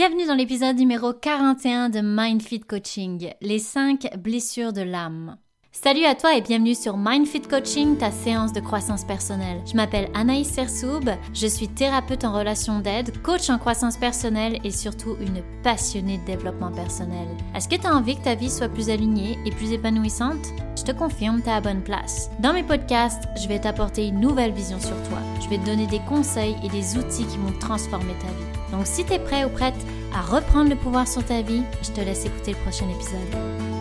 Bienvenue dans l'épisode numéro 41 de MindFit Coaching, les 5 blessures de l'âme. Salut à toi et bienvenue sur MindFit Coaching, ta séance de croissance personnelle. Je m'appelle Anaïs Sersoub, je suis thérapeute en relation d'aide, coach en croissance personnelle et surtout une passionnée de développement personnel. Est-ce que tu as envie que ta vie soit plus alignée et plus épanouissante? Je te confirme, tu à bonne place. Dans mes podcasts, je vais t'apporter une nouvelle vision sur toi. Je vais te donner des conseils et des outils qui vont transformer ta vie. Donc si tu es prêt ou prête à reprendre le pouvoir sur ta vie, je te laisse écouter le prochain épisode.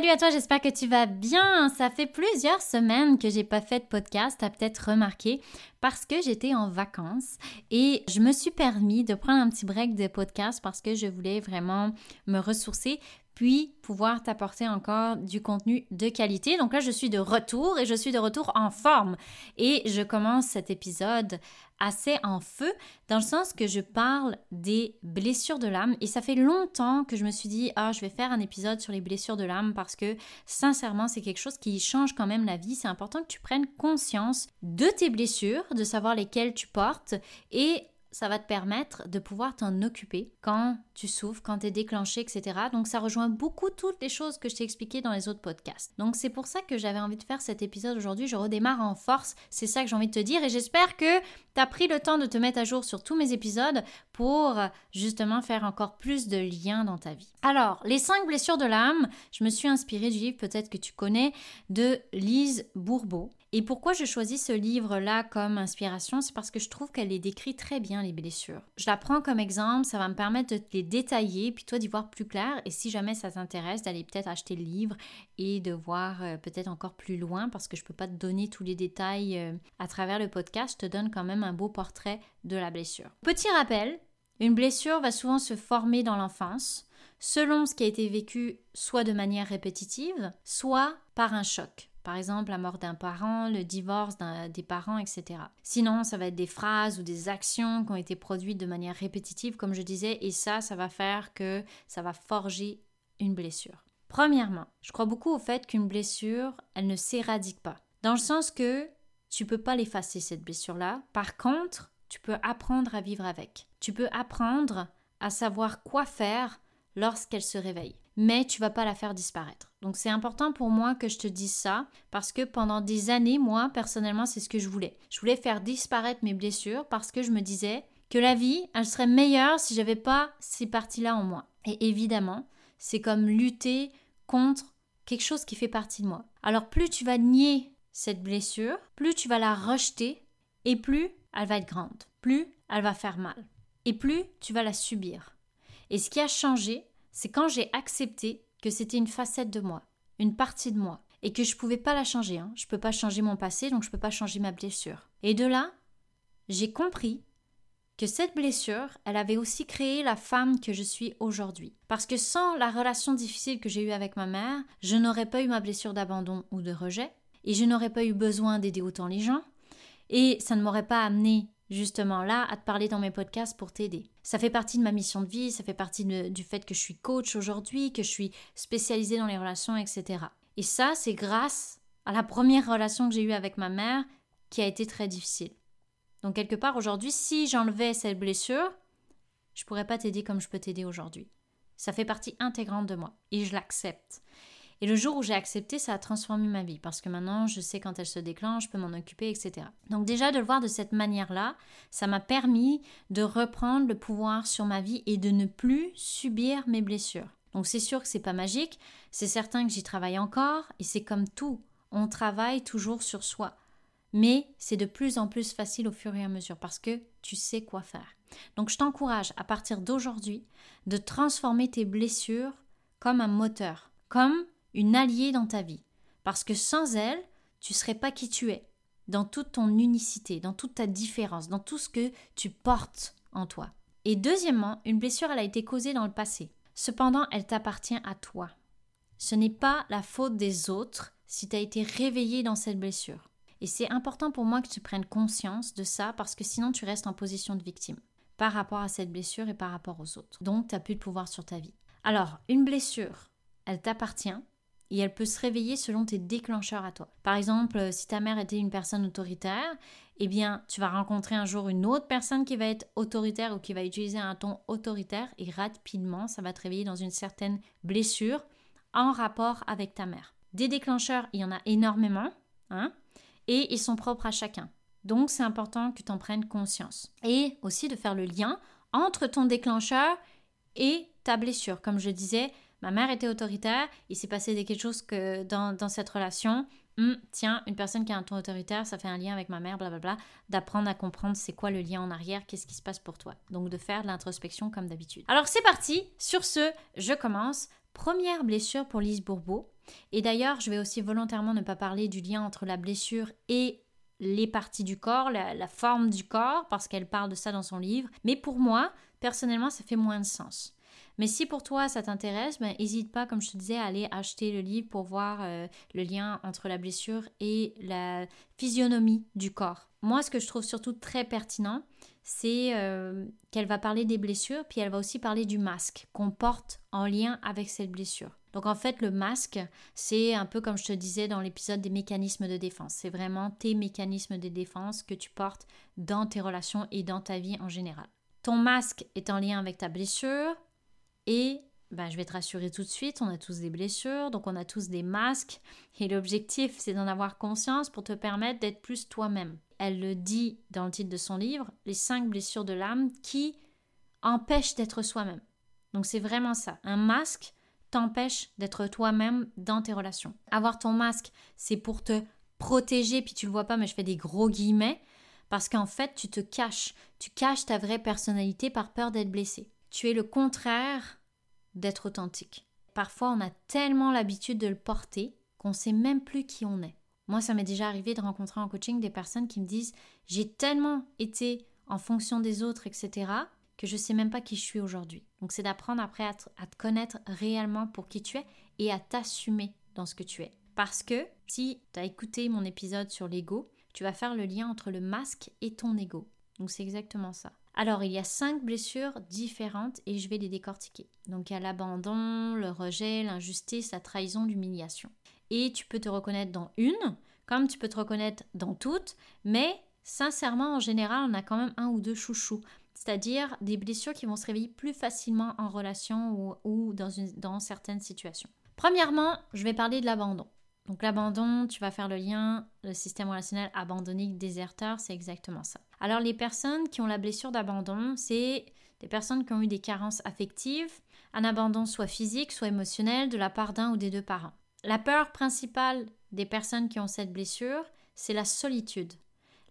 Salut à toi, j'espère que tu vas bien. Ça fait plusieurs semaines que j'ai pas fait de podcast, t'as peut-être remarqué, parce que j'étais en vacances et je me suis permis de prendre un petit break de podcast parce que je voulais vraiment me ressourcer puis pouvoir t'apporter encore du contenu de qualité. Donc là, je suis de retour et je suis de retour en forme. Et je commence cet épisode assez en feu, dans le sens que je parle des blessures de l'âme. Et ça fait longtemps que je me suis dit, ah, je vais faire un épisode sur les blessures de l'âme parce que sincèrement, c'est quelque chose qui change quand même la vie. C'est important que tu prennes conscience de tes blessures, de savoir lesquelles tu portes et ça va te permettre de pouvoir t'en occuper quand tu souffres, quand tu es déclenché, etc. Donc ça rejoint beaucoup toutes les choses que je t'ai expliquées dans les autres podcasts. Donc c'est pour ça que j'avais envie de faire cet épisode aujourd'hui. Je redémarre en force, c'est ça que j'ai envie de te dire et j'espère que tu as pris le temps de te mettre à jour sur tous mes épisodes pour justement faire encore plus de liens dans ta vie. Alors, les cinq blessures de l'âme, je me suis inspirée du livre peut-être que tu connais de Lise Bourbeau. Et pourquoi je choisis ce livre-là comme inspiration? C'est parce que je trouve qu'elle les décrit très bien, les blessures. Je la prends comme exemple, ça va me permettre de les détailler, puis toi d'y voir plus clair. Et si jamais ça t'intéresse, d'aller peut-être acheter le livre et de voir euh, peut-être encore plus loin, parce que je ne peux pas te donner tous les détails euh, à travers le podcast, je te donne quand même un beau portrait de la blessure. Petit rappel, une blessure va souvent se former dans l'enfance selon ce qui a été vécu soit de manière répétitive, soit par un choc. Par exemple, la mort d'un parent, le divorce des parents, etc. Sinon, ça va être des phrases ou des actions qui ont été produites de manière répétitive, comme je disais, et ça, ça va faire que ça va forger une blessure. Premièrement, je crois beaucoup au fait qu'une blessure, elle ne s'éradique pas. Dans le sens que tu peux pas l'effacer, cette blessure-là. Par contre, tu peux apprendre à vivre avec. Tu peux apprendre à savoir quoi faire lorsqu'elle se réveille mais tu vas pas la faire disparaître. Donc c'est important pour moi que je te dise ça parce que pendant des années, moi personnellement, c'est ce que je voulais. Je voulais faire disparaître mes blessures parce que je me disais que la vie, elle serait meilleure si j'avais pas ces parties-là en moi. Et évidemment, c'est comme lutter contre quelque chose qui fait partie de moi. Alors plus tu vas nier cette blessure, plus tu vas la rejeter et plus elle va être grande, plus elle va faire mal et plus tu vas la subir. Et ce qui a changé, c'est quand j'ai accepté que c'était une facette de moi, une partie de moi, et que je ne pouvais pas la changer. Hein. Je ne peux pas changer mon passé, donc je ne peux pas changer ma blessure. Et de là, j'ai compris que cette blessure, elle avait aussi créé la femme que je suis aujourd'hui. Parce que sans la relation difficile que j'ai eue avec ma mère, je n'aurais pas eu ma blessure d'abandon ou de rejet, et je n'aurais pas eu besoin d'aider autant les gens, et ça ne m'aurait pas amené justement là à te parler dans mes podcasts pour t'aider. Ça fait partie de ma mission de vie, ça fait partie du fait que je suis coach aujourd'hui, que je suis spécialisée dans les relations, etc. Et ça, c'est grâce à la première relation que j'ai eue avec ma mère qui a été très difficile. Donc quelque part aujourd'hui, si j'enlevais cette blessure, je pourrais pas t'aider comme je peux t'aider aujourd'hui. Ça fait partie intégrante de moi et je l'accepte. Et le jour où j'ai accepté, ça a transformé ma vie parce que maintenant, je sais quand elle se déclenche, je peux m'en occuper, etc. Donc déjà, de le voir de cette manière-là, ça m'a permis de reprendre le pouvoir sur ma vie et de ne plus subir mes blessures. Donc c'est sûr que c'est pas magique, c'est certain que j'y travaille encore et c'est comme tout, on travaille toujours sur soi. Mais c'est de plus en plus facile au fur et à mesure parce que tu sais quoi faire. Donc je t'encourage à partir d'aujourd'hui de transformer tes blessures comme un moteur, comme une alliée dans ta vie. Parce que sans elle, tu serais pas qui tu es, dans toute ton unicité, dans toute ta différence, dans tout ce que tu portes en toi. Et deuxièmement, une blessure, elle a été causée dans le passé. Cependant, elle t'appartient à toi. Ce n'est pas la faute des autres si tu as été réveillé dans cette blessure. Et c'est important pour moi que tu prennes conscience de ça parce que sinon tu restes en position de victime par rapport à cette blessure et par rapport aux autres. Donc tu n'as plus de pouvoir sur ta vie. Alors, une blessure, elle t'appartient et elle peut se réveiller selon tes déclencheurs à toi. Par exemple, euh, si ta mère était une personne autoritaire, eh bien, tu vas rencontrer un jour une autre personne qui va être autoritaire ou qui va utiliser un ton autoritaire et rapidement, ça va te réveiller dans une certaine blessure en rapport avec ta mère. Des déclencheurs, il y en a énormément, hein, et ils sont propres à chacun. Donc, c'est important que tu en prennes conscience. Et aussi de faire le lien entre ton déclencheur et ta blessure. Comme je disais, ma mère était autoritaire, il s'est passé quelque chose que dans, cette relation. Hum, tiens, une personne qui a un ton autoritaire, ça fait un lien avec ma mère, blablabla. D'apprendre à comprendre c'est quoi le lien en arrière, qu'est-ce qui se passe pour toi. Donc de faire de l'introspection comme d'habitude. Alors c'est parti, sur ce, je commence. Première blessure pour Lise Bourbeau. Et d'ailleurs, je vais aussi volontairement ne pas parler du lien entre la blessure et les parties du corps, la forme du corps, parce qu'elle parle de ça dans son livre. Mais pour moi, personnellement, ça fait moins de sens. Mais si pour toi ça t'intéresse, n'hésite ben, pas, comme je te disais, à aller acheter le livre pour voir euh, le lien entre la blessure et la physionomie du corps. Moi, ce que je trouve surtout très pertinent, c'est euh, qu'elle va parler des blessures, puis elle va aussi parler du masque qu'on porte en lien avec cette blessure. Donc en fait, le masque, c'est un peu comme je te disais dans l'épisode des mécanismes de défense. C'est vraiment tes mécanismes de défense que tu portes dans tes relations et dans ta vie en général. Ton masque est en lien avec ta blessure, et ben, je vais te rassurer tout de suite, on a tous des blessures, donc on a tous des masques. Et l'objectif, c'est d'en avoir conscience pour te permettre d'être plus toi-même. Elle le dit dans le titre de son livre, les cinq blessures de l'âme qui empêchent d'être soi-même. Donc c'est vraiment ça. Un masque t'empêche d'être toi-même dans tes relations. Avoir ton masque, c'est pour te protéger, puis tu le vois pas, mais je fais des gros guillemets, parce qu'en fait, tu te caches. Tu caches ta vraie personnalité par peur d'être blessé. Tu es le contraire d'être authentique. Parfois, on a tellement l'habitude de le porter qu'on sait même plus qui on est. Moi, ça m'est déjà arrivé de rencontrer en coaching des personnes qui me disent j'ai tellement été en fonction des autres, etc., que je ne sais même pas qui je suis aujourd'hui. Donc, c'est d'apprendre après à te, à te connaître réellement pour qui tu es et à t'assumer dans ce que tu es. Parce que si tu as écouté mon épisode sur l'ego, tu vas faire le lien entre le masque et ton ego. Donc, c'est exactement ça. Alors, il y a cinq blessures différentes et je vais les décortiquer. Donc, il y a l'abandon, le rejet, l'injustice, la trahison, l'humiliation. Et tu peux te reconnaître dans une, comme tu peux te reconnaître dans toutes, mais sincèrement, en général, on a quand même un ou deux chouchous. C'est-à-dire des blessures qui vont se réveiller plus facilement en relation ou, dans, dans certaines situations. Premièrement, je vais parler de l'abandon. Donc l'abandon, tu vas faire le lien, le système relationnel abandonné, déserteur, c'est exactement ça. Alors les personnes qui ont la blessure d'abandon, c'est des personnes qui ont eu des carences affectives, un abandon soit physique, soit émotionnel de la part d'un ou des deux parents. La peur principale des personnes qui ont cette blessure, c'est la solitude.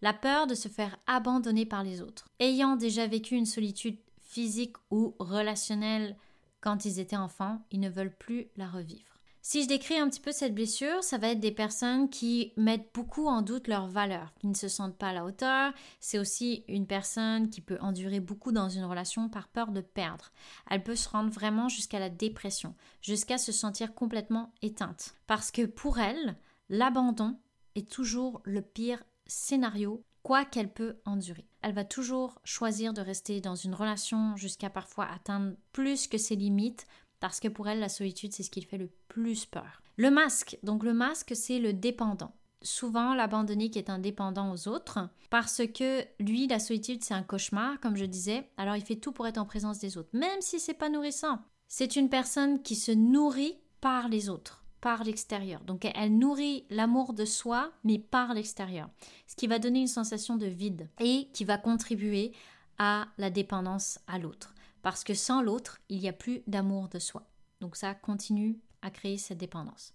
La peur de se faire abandonner par les autres. Ayant déjà vécu une solitude physique ou relationnelle quand ils étaient enfants, ils ne veulent plus la revivre. Si je décris un petit peu cette blessure, ça va être des personnes qui mettent beaucoup en doute leurs valeurs, qui ne se sentent pas à la hauteur. C'est aussi une personne qui peut endurer beaucoup dans une relation par peur de perdre. Elle peut se rendre vraiment jusqu'à la dépression, jusqu'à se sentir complètement éteinte. Parce que pour elle, l'abandon est toujours le pire scénario, quoi qu'elle peut endurer. Elle va toujours choisir de rester dans une relation jusqu'à parfois atteindre plus que ses limites parce que pour elle, la solitude, c'est ce qui fait le plus peur. Le masque, donc le masque, c'est le dépendant. Souvent, l'abandonné qui est indépendant aux autres, parce que lui, la solitude, c'est un cauchemar, comme je disais, alors il fait tout pour être en présence des autres, même si c'est pas nourrissant. C'est une personne qui se nourrit par les autres, par l'extérieur. Donc elle nourrit l'amour de soi, mais par l'extérieur. Ce qui va donner une sensation de vide et qui va contribuer à la dépendance à l'autre parce que sans l'autre, il n'y a plus d'amour de soi. Donc ça continue à créer cette dépendance.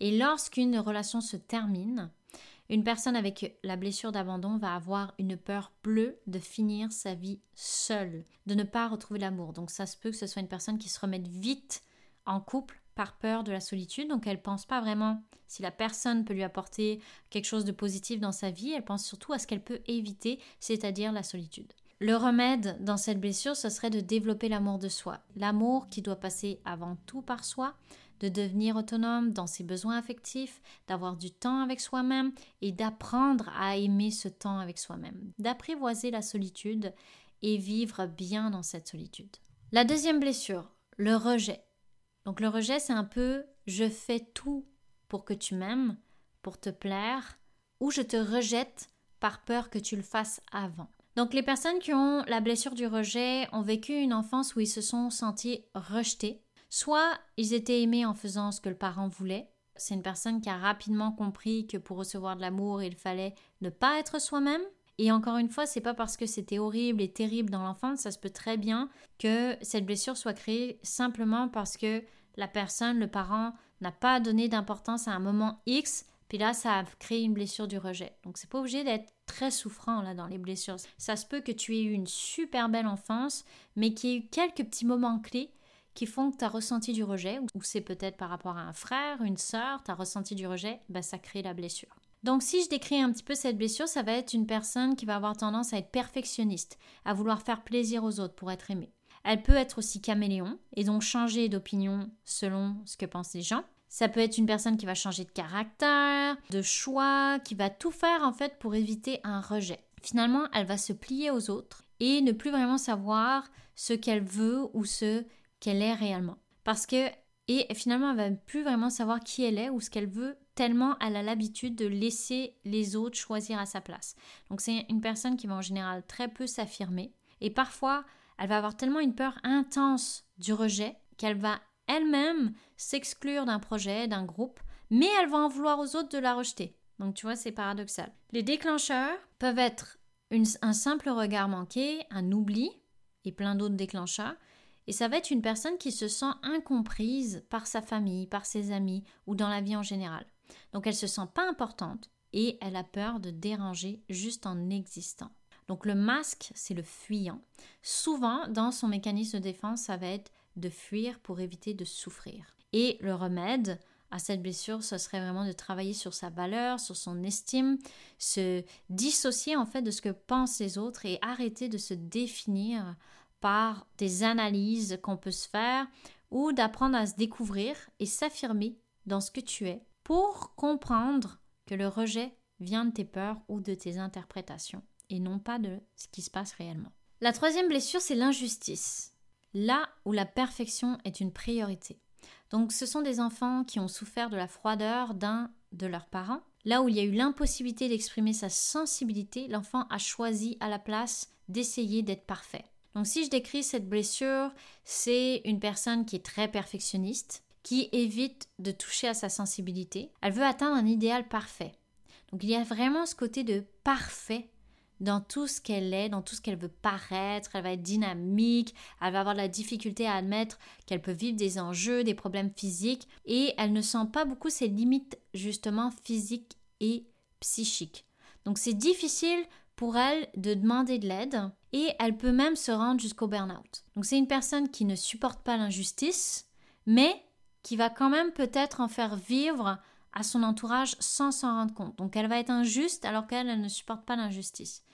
Et lorsqu'une relation se termine, une personne avec la blessure d'abandon va avoir une peur bleue de finir sa vie seule, de ne pas retrouver l'amour. Donc ça se peut que ce soit une personne qui se remette vite en couple par peur de la solitude. Donc elle ne pense pas vraiment si la personne peut lui apporter quelque chose de positif dans sa vie, elle pense surtout à ce qu'elle peut éviter, c'est-à-dire la solitude. Le remède dans cette blessure, ce serait de développer l'amour de soi. L'amour qui doit passer avant tout par soi, de devenir autonome dans ses besoins affectifs, d'avoir du temps avec soi-même et d'apprendre à aimer ce temps avec soi-même, d'apprivoiser la solitude et vivre bien dans cette solitude. La deuxième blessure, le rejet. Donc le rejet, c'est un peu je fais tout pour que tu m'aimes, pour te plaire, ou je te rejette par peur que tu le fasses avant. Donc les personnes qui ont la blessure du rejet ont vécu une enfance où ils se sont sentis rejetés. Soit ils étaient aimés en faisant ce que le parent voulait. C'est une personne qui a rapidement compris que pour recevoir de l'amour, il fallait ne pas être soi-même. Et encore une fois, c'est pas parce que c'était horrible et terrible dans l'enfance, ça se peut très bien que cette blessure soit créée simplement parce que la personne, le parent, n'a pas donné d'importance à un moment X puis là, ça a créé une blessure du rejet. Donc, c'est pas obligé d'être très souffrant là dans les blessures. Ça se peut que tu aies eu une super belle enfance, mais qu'il y ait eu quelques petits moments clés qui font que tu as ressenti du rejet, ou c'est peut-être par rapport à un frère, une sœur, tu as ressenti du rejet, bah, ça crée la blessure. Donc si je décris un petit peu cette blessure, ça va être une personne qui va avoir tendance à être perfectionniste, à vouloir faire plaisir aux autres pour être aimée. Elle peut être aussi caméléon et donc changer d'opinion selon ce que pensent les gens. Ça peut être une personne qui va changer de caractère, de choix, qui va tout faire en fait pour éviter un rejet. Finalement, elle va se plier aux autres et ne plus vraiment savoir ce qu'elle veut ou ce qu'elle est réellement. Parce que et finalement, elle va plus vraiment savoir qui elle est ou ce qu'elle veut, tellement elle a l'habitude de laisser les autres choisir à sa place. Donc c'est une personne qui va en général très peu s'affirmer. Et parfois, elle va avoir tellement une peur intense du rejet qu'elle va elle-même s'exclure d'un projet, d'un groupe, mais elle va en vouloir aux autres de la rejeter. Donc tu vois, c'est paradoxal. Les déclencheurs peuvent être un simple regard manqué, un oubli et plein d'autres déclencheurs. Et ça va être une personne qui se sent incomprise par sa famille, par ses amis ou dans la vie en général. Donc elle se sent pas importante et elle a peur de déranger juste en existant. Donc le masque, c'est le fuyant. Souvent, dans son mécanisme de défense, ça va être de fuir pour éviter de souffrir. Et le remède à cette blessure, ce serait vraiment de travailler sur sa valeur, sur son estime, se dissocier en fait de ce que pensent les autres et arrêter de se définir par des analyses qu'on peut se faire ou d'apprendre à se découvrir et s'affirmer dans ce que tu es pour comprendre que le rejet vient de tes peurs ou de tes interprétations et non pas de ce qui se passe réellement. La troisième blessure, c'est l'injustice là où la perfection est une priorité. Donc ce sont des enfants qui ont souffert de la froideur d'un de leurs parents. Là où il y a eu l'impossibilité d'exprimer sa sensibilité, l'enfant a choisi à la place d'essayer d'être parfait. Donc si je décris cette blessure, c'est une personne qui est très perfectionniste, qui évite de toucher à sa sensibilité. Elle veut atteindre un idéal parfait. Donc il y a vraiment ce côté de parfait dans tout ce qu'elle est, dans tout ce qu'elle veut paraître, elle va être dynamique, elle va avoir la difficulté à admettre qu'elle peut vivre des enjeux, des problèmes physiques, et elle ne sent pas beaucoup ses limites justement physiques et psychiques. Donc c'est difficile pour elle de demander de l'aide et elle peut même se rendre jusqu'au burn-out. Donc c'est une personne qui ne supporte pas l'injustice, mais qui va quand même peut-être en faire vivre à son entourage sans s'en rendre compte. Donc elle va être injuste alors qu'elle ne supporte pas l'injustice.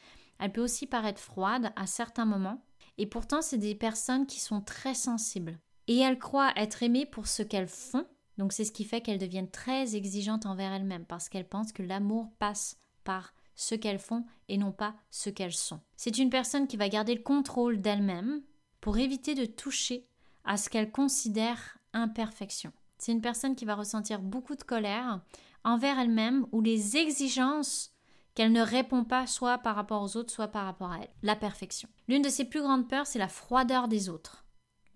Elle peut aussi paraître froide à certains moments, et pourtant c'est des personnes qui sont très sensibles. Et elles croient être aimées pour ce qu'elles font, donc c'est ce qui fait qu'elles deviennent très exigeantes envers elles-mêmes, parce qu'elles pensent que l'amour passe par ce qu'elles font et non pas ce qu'elles sont. C'est une personne qui va garder le contrôle d'elle-même pour éviter de toucher à ce qu'elle considère imperfection. C'est une personne qui va ressentir beaucoup de colère envers elle-même ou les exigences qu'elle ne répond pas soit par rapport aux autres, soit par rapport à elle. La perfection. L'une de ses plus grandes peurs, c'est la froideur des autres.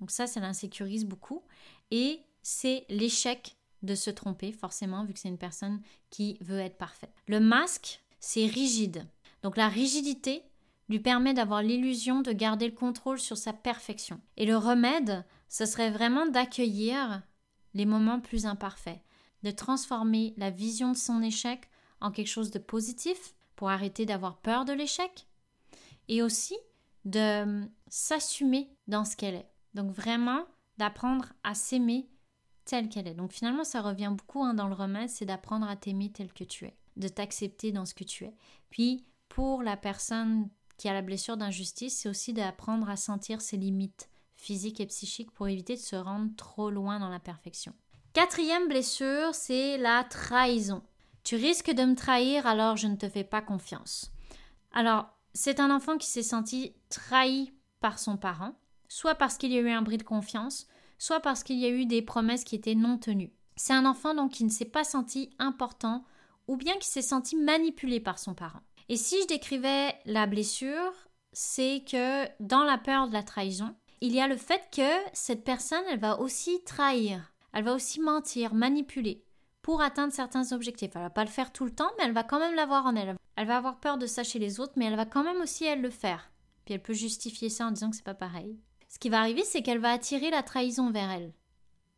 Donc ça, ça l'insécurise beaucoup. Et c'est l'échec de se tromper, forcément, vu que c'est une personne qui veut être parfaite. Le masque, c'est rigide. Donc la rigidité lui permet d'avoir l'illusion de garder le contrôle sur sa perfection. Et le remède, ce serait vraiment d'accueillir les moments plus imparfaits, de transformer la vision de son échec en quelque chose de positif pour arrêter d'avoir peur de l'échec et aussi de s'assumer dans ce qu'elle est. Donc vraiment d'apprendre à s'aimer telle qu'elle est. Donc finalement ça revient beaucoup hein, dans le remède, c'est d'apprendre à t'aimer tel que tu es, de t'accepter dans ce que tu es. Puis pour la personne qui a la blessure d'injustice, c'est aussi d'apprendre à sentir ses limites physique et psychique pour éviter de se rendre trop loin dans la perfection. Quatrième blessure, c'est la trahison. Tu risques de me trahir alors je ne te fais pas confiance. Alors, c'est un enfant qui s'est senti trahi par son parent, soit parce qu'il y a eu un bris de confiance, soit parce qu'il y a eu des promesses qui étaient non tenues. C'est un enfant donc qui ne s'est pas senti important ou bien qui s'est senti manipulé par son parent. Et si je décrivais la blessure, c'est que dans la peur de la trahison, il y a le fait que cette personne, elle va aussi trahir, elle va aussi mentir, manipuler pour atteindre certains objectifs. Elle va pas le faire tout le temps, mais elle va quand même l'avoir en elle. Elle va avoir peur de ça chez les autres, mais elle va quand même aussi elle le faire. Puis elle peut justifier ça en disant que c'est pas pareil. Ce qui va arriver, c'est qu'elle va attirer la trahison vers elle,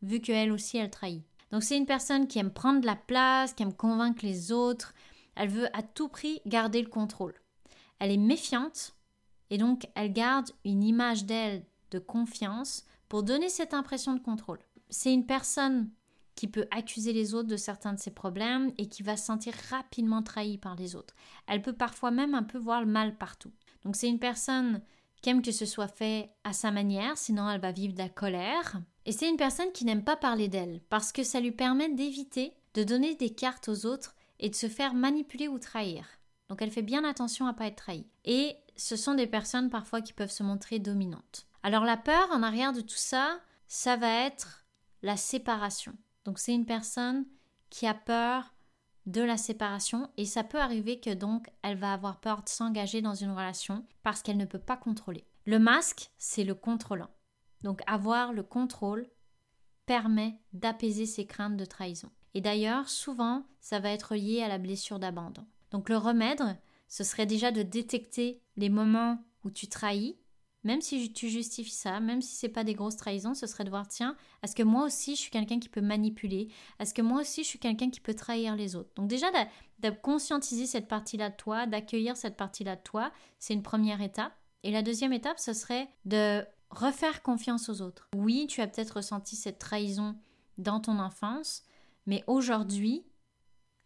vu qu'elle aussi elle trahit. Donc c'est une personne qui aime prendre la place, qui aime convaincre les autres. Elle veut à tout prix garder le contrôle. Elle est méfiante et donc elle garde une image d'elle de confiance pour donner cette impression de contrôle. C'est une personne qui peut accuser les autres de certains de ses problèmes et qui va se sentir rapidement trahie par les autres. Elle peut parfois même un peu voir le mal partout. Donc c'est une personne qui aime que ce soit fait à sa manière, sinon elle va vivre de la colère. Et c'est une personne qui n'aime pas parler d'elle, parce que ça lui permet d'éviter de donner des cartes aux autres et de se faire manipuler ou trahir. Donc elle fait bien attention à pas être trahie. Et ce sont des personnes parfois qui peuvent se montrer dominantes. Alors la peur en arrière de tout ça, ça va être la séparation. Donc c'est une personne qui a peur de la séparation et ça peut arriver que donc elle va avoir peur de s'engager dans une relation parce qu'elle ne peut pas contrôler. Le masque, c'est le contrôlant. Donc avoir le contrôle permet d'apaiser ses craintes de trahison. Et d'ailleurs, souvent, ça va être lié à la blessure d'abandon. Donc le remède, ce serait déjà de détecter les moments où tu trahis même si tu justifies ça, même si c'est pas des grosses trahisons, ce serait de voir tiens, est-ce que moi aussi je suis quelqu'un qui peut manipuler? Est-ce que moi aussi je suis quelqu'un qui peut trahir les autres? Donc déjà de, conscientiser cette partie-là de toi, d'accueillir cette partie-là de toi, c'est une première étape. Et la deuxième étape, ce serait de refaire confiance aux autres. Oui, tu as peut-être ressenti cette trahison dans ton enfance, mais aujourd'hui,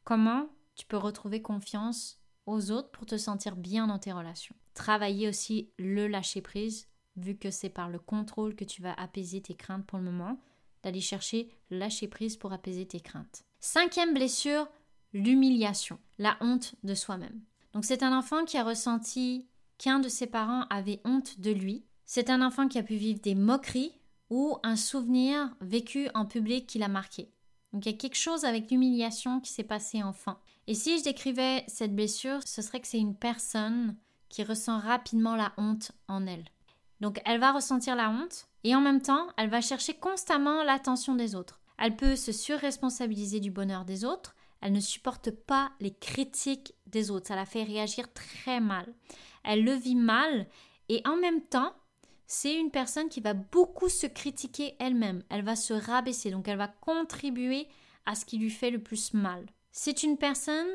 comment tu peux retrouver confiance aux autres pour te sentir bien dans tes relations? Travailler aussi le lâcher prise, vu que c'est par le contrôle que tu vas apaiser tes craintes pour le moment, d'aller chercher lâcher prise pour apaiser tes craintes. Cinquième blessure, l'humiliation, la honte de soi-même. Donc c'est un enfant qui a ressenti qu'un de ses parents avait honte de lui. C'est un enfant qui a pu vivre des moqueries ou un souvenir vécu en public qui l'a marqué. Donc il y a quelque chose avec l'humiliation qui s'est passé enfant. Et si je décrivais cette blessure, ce serait que c'est une personne qui ressent rapidement la honte en elle. Donc elle va ressentir la honte et en même temps, elle va chercher constamment l'attention des autres. Elle peut se surresponsabiliser du bonheur des autres, elle ne supporte pas les critiques des autres, ça la fait réagir très mal. Elle le vit mal et en même temps, c'est une personne qui va beaucoup se critiquer elle-même, elle va se rabaisser, donc elle va contribuer à ce qui lui fait le plus mal. C'est une personne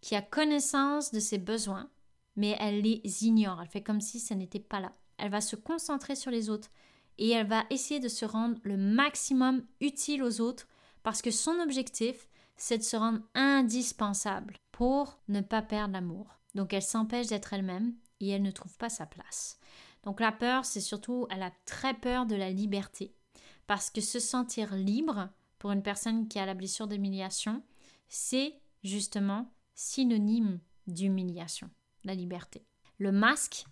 qui a connaissance de ses besoins, mais elle les ignore. Elle fait comme si ça n'était pas là. Elle va se concentrer sur les autres et elle va essayer de se rendre le maximum utile aux autres parce que son objectif, c'est de se rendre indispensable pour ne pas perdre l'amour. Donc elle s'empêche d'être elle-même et elle ne trouve pas sa place. Donc la peur, c'est surtout, elle a très peur de la liberté. Parce que se sentir libre, pour une personne qui a la blessure d'humiliation, c'est justement synonyme d'humiliation, la liberté. Le masque,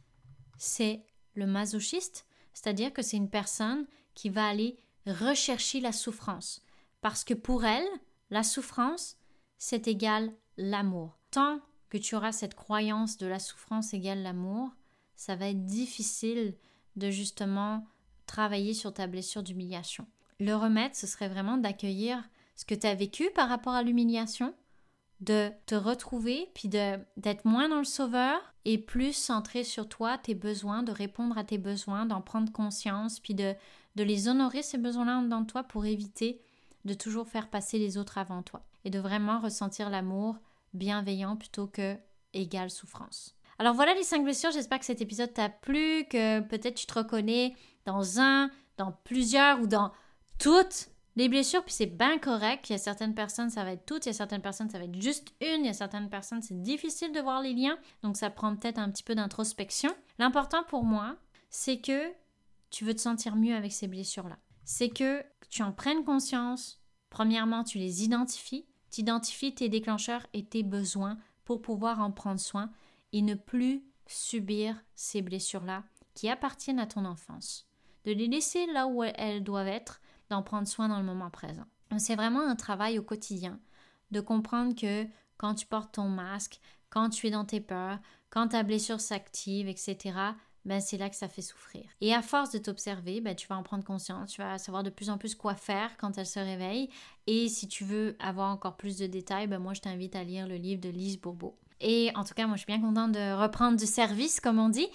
c'est le masochiste, c'est-à-dire que c'est une personne qui va aller rechercher la souffrance, parce que pour elle, la souffrance, c'est égal l'amour. Tant que tu auras cette croyance de la souffrance égale l'amour, ça va être difficile de justement travailler sur ta blessure d'humiliation. Le remède, ce serait vraiment d'accueillir ce que tu as vécu par rapport à l'humiliation, de te retrouver, puis d'être moins dans le sauveur et plus centré sur toi, tes besoins, de répondre à tes besoins, d'en prendre conscience, puis de, de les honorer, ces besoins-là dans toi pour éviter de toujours faire passer les autres avant toi et de vraiment ressentir l'amour bienveillant plutôt que égale souffrance. Alors voilà les cinq blessures, j'espère que cet épisode t'a plu, que peut-être tu te reconnais dans un, dans plusieurs ou dans toutes les blessures, puis c'est bien correct. Il y a certaines personnes, ça va être toutes. Il y a certaines personnes, ça va être juste une. Il y a certaines personnes, c'est difficile de voir les liens. Donc ça prend peut-être un petit peu d'introspection. L'important pour moi, c'est que tu veux te sentir mieux avec ces blessures-là. C'est que tu en prennes conscience, Premièrement, tu les identifies, tu identifies tes déclencheurs et tes besoins pour pouvoir en prendre soin et ne plus subir ces blessures-là qui appartiennent à ton enfance. De les laisser là où elles doivent être, d'en prendre soin dans le moment présent. C'est vraiment un travail au quotidien de comprendre que quand tu portes ton masque, quand tu es dans tes peurs, quand ta blessure s'active, etc., ben c'est là que ça fait souffrir. Et à force de t'observer, ben tu vas en prendre conscience, tu vas savoir de plus en plus quoi faire quand elle se réveille. Et si tu veux avoir encore plus de détails, ben moi je t'invite à lire le livre de Lise Bourbeau. Et en tout cas, moi je suis bien contente de reprendre du service, comme on dit.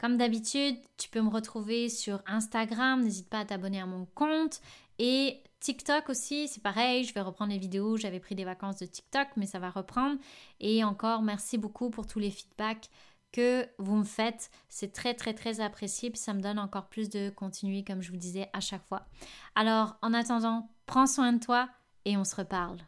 Comme d'habitude, tu peux me retrouver sur Instagram, n'hésite pas à t'abonner à mon compte. Et TikTok aussi, c'est pareil, je vais reprendre les vidéos, j'avais pris des vacances de TikTok, mais ça va reprendre. Et encore, merci beaucoup pour tous les feedbacks que vous me faites. C'est très très très apprécié, ça me donne encore plus de continuer, comme je vous disais à chaque fois. Alors, en attendant, prends soin de toi et on se reparle.